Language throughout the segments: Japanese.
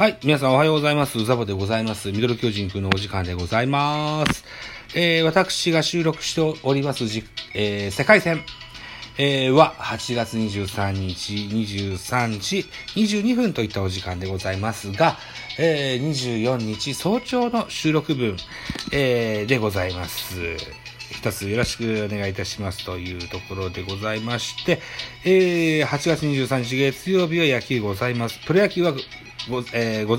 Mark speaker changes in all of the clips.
Speaker 1: はい。皆さんおはようございます。ザボでございます。ミドル巨人くんのお時間でございます。えー、私が収録しておりますじ、えー、世界戦、えー、は8月23日23時22分といったお時間でございますが、えー、24日早朝の収録分、えー、でございます。一つよろしくお願いいたしますというところでございまして、えー、8月23日月曜日は野球ございます。プロ野球はご、えー、ご、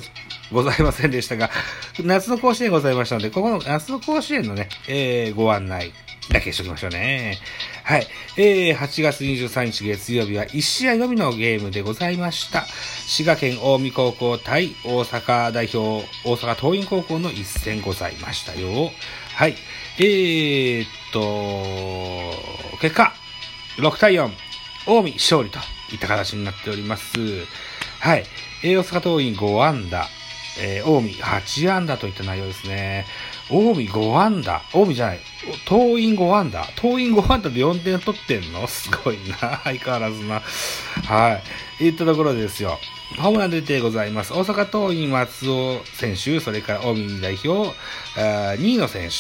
Speaker 1: ございませんでしたが、夏の甲子園ございましたので、ここの夏の甲子園のね、えー、ご案内だけしときましょうね。はい。えー、8月23日月曜日は1試合のみのゲームでございました。滋賀県近江高校対大阪代表、大阪桐蔭高校の一戦ございましたよ。はい。えー、っと、結果、6対4、近江勝利といった形になっております。はい。えー、大阪桐蔭5安打、えー、近江8安打といった内容ですね。近江5安打、近江じゃない、桐蔭5安打、桐蔭5安打で4点取ってんの？すごいな。相変わらずな。はい。いったところですよ。ホームラン出てございます。大阪桐蔭松尾選手、それから近江代表、2位の選手、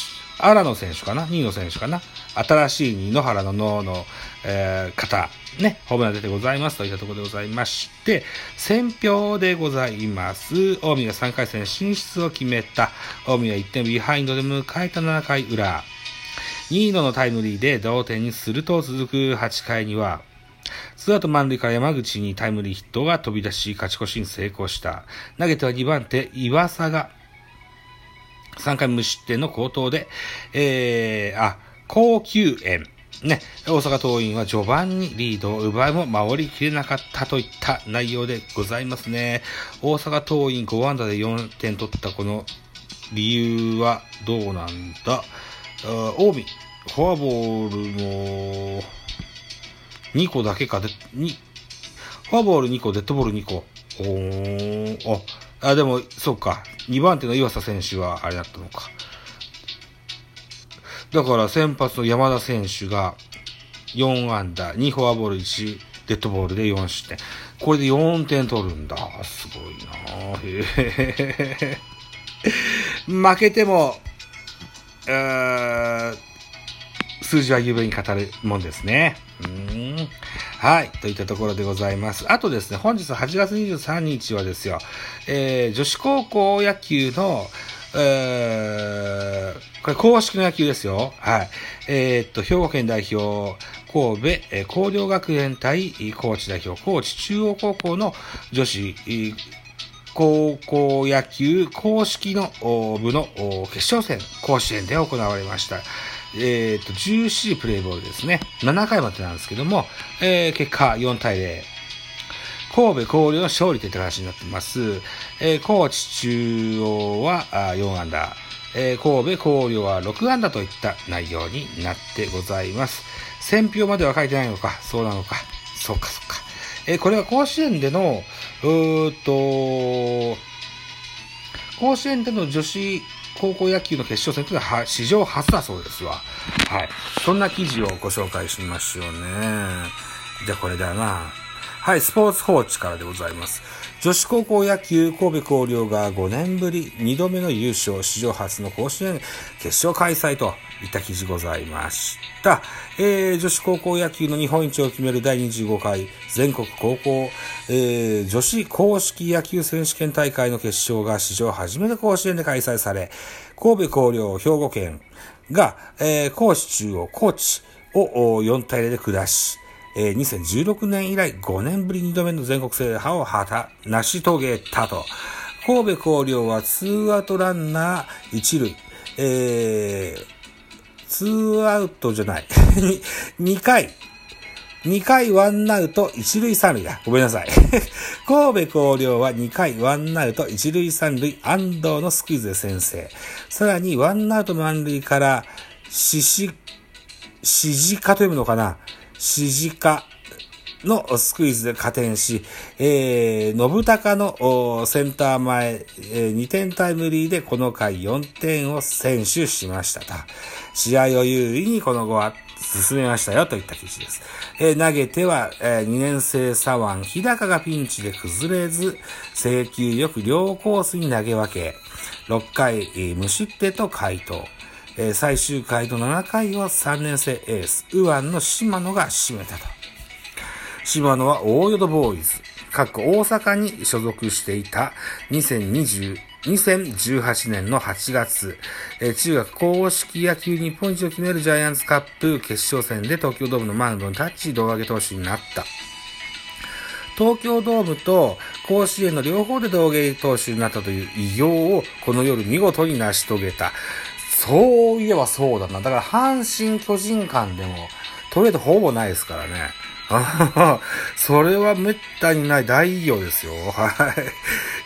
Speaker 1: 荒野選手かな ?2 位の選手かな？新しい二野原の脳の、えー、方、ね、ホームラン出てございますといったところでございまして、選票でございます。近江が3回戦進出を決めた。近江は1点ビハインドで迎えた7回裏。2位のタイムリーで同点にすると続く8回には、ツーアウト満塁から山口にタイムリーヒットが飛び出し、勝ち越しに成功した。投げては2番手、岩佐が、3回無失点の好投で、えー、あ、高級園。ね、大阪桐蔭は序盤にリードを奪いも守りきれなかったといった内容でございますね。大阪桐蔭5安打で4点取ったこの理由はどうなんだ？あ近江、フォアボールも2個だけかで、に、フォアボール2個、デッドボール2個。おー、あ、あ、でも、そうか。2番手の岩佐選手はあれだったのか。だから先発の山田選手が4安打、2フォアボール1デッドボールで4失点。これで4点取るんだ。すごいなへ負けても、数字は有名に語るもんですね。うん。はい。といったところでございます。あとですね、本日8月23日はですよ、えー、女子高校野球の、えー、これ公式の野球ですよ。はい。えー、っと、兵庫県代表、神戸、えー、高陵学園対高知代表、高知中央高校の女子、高校野球公式の部の決勝戦、甲子園で行われました。えっ、ー、と、14プレイボールですね。7回までなんですけども、えー、結果4対0。神戸広陵の勝利といった形になってます。えー、高知中央はあ4安打、えー、神戸広陵は6安打といった内容になってございます。選票までは書いてないのか、そうなのか、そうかそうか。えー、これは甲子園での、うーっと、甲子園での女子高校野球の決勝戦というのは史上初だそうですわ。はい。そんな記事をご紹介しましょうね。じゃあこれだな。はい、スポーツ報知からでございます。女子高校野球神戸広陵が5年ぶり2度目の優勝、史上初の甲子園決勝開催といった記事ございました。えー、女子高校野球の日本一を決める第25回全国高校、えー、女子公式野球選手権大会の決勝が史上初めて甲子園で開催され、神戸広陵兵庫県が、えー、高知中央高知を4対0で下し、えー、2016年以来5年ぶり2度目の全国制覇を果た、成し遂げたと。神戸広陵はツーアウトランナー1塁、えー、ツーアウトじゃない。2回、2回ワンアウト1塁3塁だ。ごめんなさい。神戸広陵は2回ワンアウト1塁3塁安藤のスクイズで先制。さらにワンアウト満塁から、しし、しじかと読むのかなしじかのスクイズで加点し、えー、信高のセンター前、えー、2点タイムリーでこの回4点を先取しましたと。試合を優位にこの後は進めましたよといった記事です。えー、投げては、えー、2年生左腕、日高がピンチで崩れず、制球よく両コースに投げ分け、6回、えー、無失点と回答。え、最終回の7回を3年生エース、右腕の島野が締めたと。島野は大淀ボーイズ、各大阪に所属していた2020 2018年の8月、え中学公式野球日本一を決めるジャイアンツカップ決勝戦で東京ドームのマウンドに立ち、胴上げ投手になった。東京ドームと甲子園の両方で胴上げ投手になったという偉業をこの夜見事に成し遂げた。そういえばそうだな。だから阪神巨人間でも、トレードほぼないですからね。それは滅多にない大偉業ですよ。はい。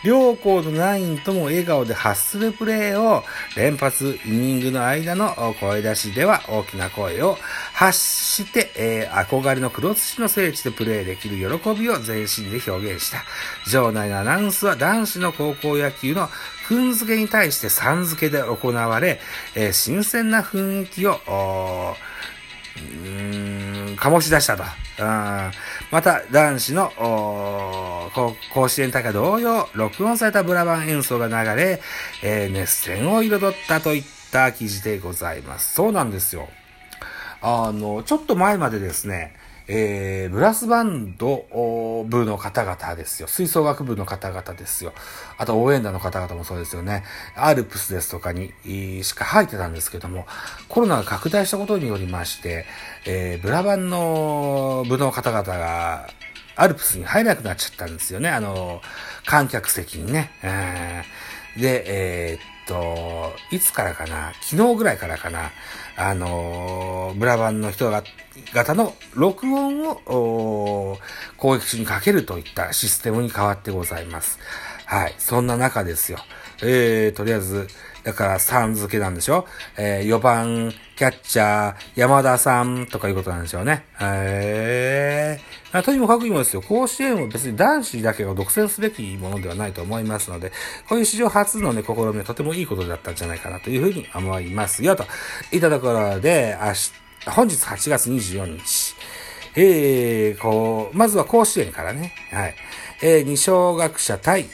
Speaker 1: 両校のナインとも笑顔で発するプレーを連発、イニングの間の声出しでは大きな声を発して、えー、憧れの黒土の聖地でプレーできる喜びを全身で表現した。場内のアナウンスは男子の高校野球のくん付けに対してさん付けで行われ、えー、新鮮な雰囲気を、うーん、醸し出したと。また、男子の、甲子園大会同様、録音されたブラバン演奏が流れ、えー、熱戦を彩ったといった記事でございます。そうなんですよ。あの、ちょっと前までですね、えー、ブラスバンド部の方々ですよ。吹奏楽部の方々ですよ。あと応援団の方々もそうですよね。アルプスですとかにしか入ってたんですけども、コロナが拡大したことによりまして、えー、ブラバンの部の方々がアルプスに入らなくなっちゃったんですよね。あの、観客席にね。えー、で、えーと、いつからかな、昨日ぐらいからかな、あのブラバンの人が、型の録音を攻撃中にかけるといったシステムに変わってございます。はい。そんな中ですよ。えー、とりあえず、だからさん付けなんでしょ？えー、4番、キャッチャー、山田さんとかいうことなんでしょうね。へー。とにもかくにもですよ、甲子園は別に男子だけが独占すべきものではないと思いますので、こういう史上初のね、試みはとてもいいことだったんじゃないかなというふうに思いますよ、と。いたところで、明日、本日8月24日、えー、こう、まずは甲子園からね、はい。えー、二小学者対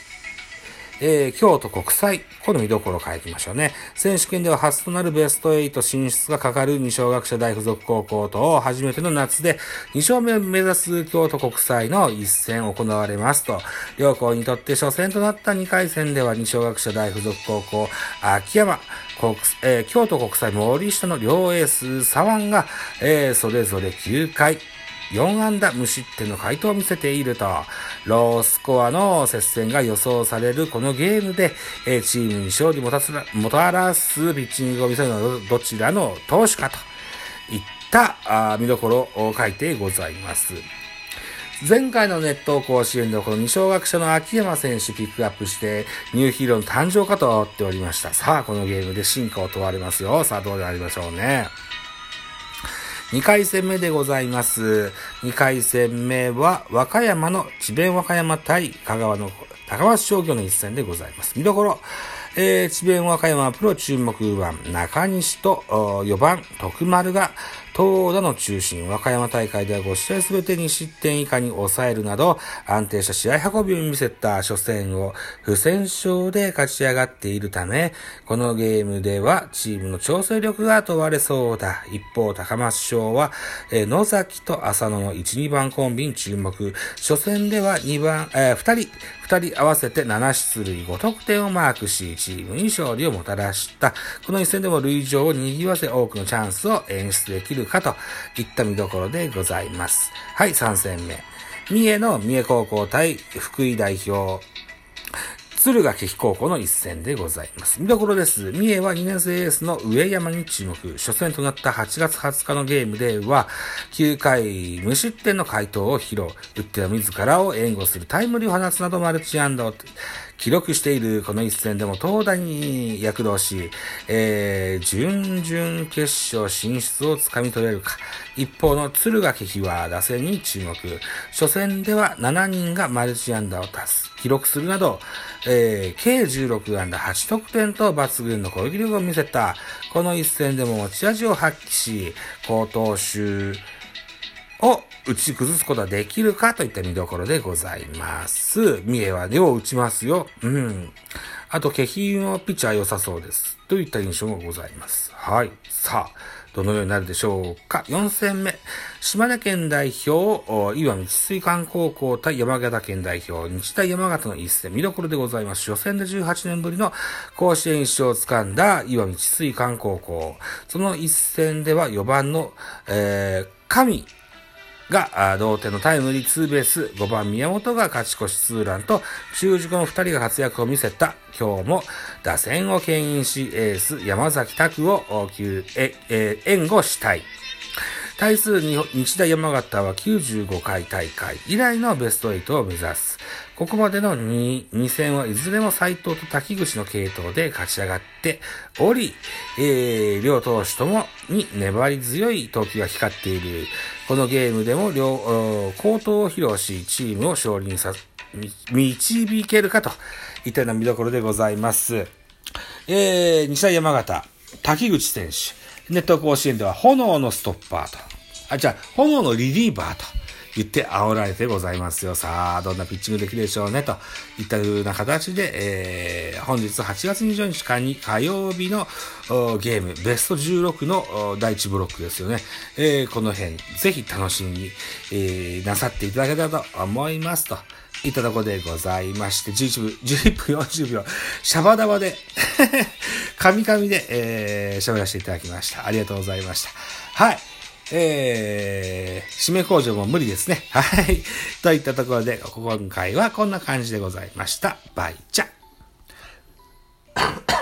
Speaker 1: えー、京都国際、この見どころを書いてみましょうね。選手権では初となるベスト8進出がかかる二小学者大附属高校と初めての夏で2勝目を目指す京都国際の一戦行われますと、両校にとって初戦となった2回戦では二小学者大附属高校、秋山、国えー、京都国際森下の両エース左腕が、えー、それぞれ9回、4安打無失点の回答を見せていると、ロースコアの接戦が予想されるこのゲームで、えチームに勝利もたつもたらすピッチングを見せるのはどちらの投手かといったあ見どころを書いてございます。前回のネット甲子園でこの二小学者の秋山選手ピックアップしてニューヒーローの誕生かと思っておりました。さあ、このゲームで進化を問われますよ。さあ、どうでありましょうね。2回戦目でございます。2回戦目は、和歌山の智弁和歌山対香川の高松商業の一戦でございます。見どころ、えー、智弁和歌山プロ注目番、中西と4番徳丸が投打の中心、和歌山大会では5試合すべてに失点以下に抑えるなど、安定した試合運びを見せた初戦を不戦勝で勝ち上がっているため、このゲームではチームの調整力が問われそうだ。一方、高松賞は、え、野崎と浅野の1、2番コンビに注目。初戦では2番、えー、2人、2人合わせて7出塁5得点をマークし、チームに勝利をもたらした。この一戦でも塁上を賑わせ多くのチャンスを演出できるるかといった見どころでございます。はい、3戦目。三重の三重高校対福井代表、敦賀気比高校の一戦でございます。見どころです。三重は2年生エースの上山に注目。初戦となった8月20日のゲームでは、9回無失点の回答を披露。打っては自らを援護するタイムリーを放つなどマルチアンドを記録しているこの一戦でも投打に躍動し、えー、準々決勝進出をつかみ取れるか。一方の敦賀気比は打線に注目。初戦では7人がマルチアンダーを達す。記録するなど、えー、計16安打8得点と抜群の攻撃力を見せた。この一戦でも持ち味を発揮し、高投手を打ち崩すことはできるかといった見どころでございます。三重は量を打ちますよ。うん。あと、気品のピッチャー良さそうです。といった印象もございます。はい。さあ、どのようになるでしょうか。4戦目。島根県代表、岩見治水館高校対山形県代表、日大山形の一戦、見どころでございます。初戦で18年ぶりの甲子園一勝を掴んだ岩見治水館高校。その一戦では4番の、えー、神が同点のタイムリーツーベース、5番宮本が勝ち越しツーランと、中軸の2人が活躍を見せた、今日も打線を牽引し、エース山崎拓をえ、え援護したい。対する日大山形は95回大会以来のベスト8を目指す。ここまでの 2, 2戦はいずれも斎藤と滝口の系統で勝ち上がっており、えー、両投手ともに粘り強い投球が光っている。このゲームでも両、高投を披露し、チームを勝利にさ、導けるかといったような見どころでございます。えー、西大山形、滝口選手、ネット甲子園では炎のストッパーと、あ、じゃあ、炎のリリーバーと、言って煽られてございますよ。さあ、どんなピッチングできるでしょうね、といった風な形で、えー、本日8月24日に火曜日のゲーム、ベスト16の第1ブロックですよね。えー、この辺、ぜひ楽しみに、えー、なさっていただけたらと思いますと。いったとこでございまして、11分、11分40秒、シャバダバで カミカミで、えー、喋らせていただきました。ありがとうございました。はい。えー、締め工場も無理ですね。はい。といったところで、今回はこんな感じでございました。バイチャ。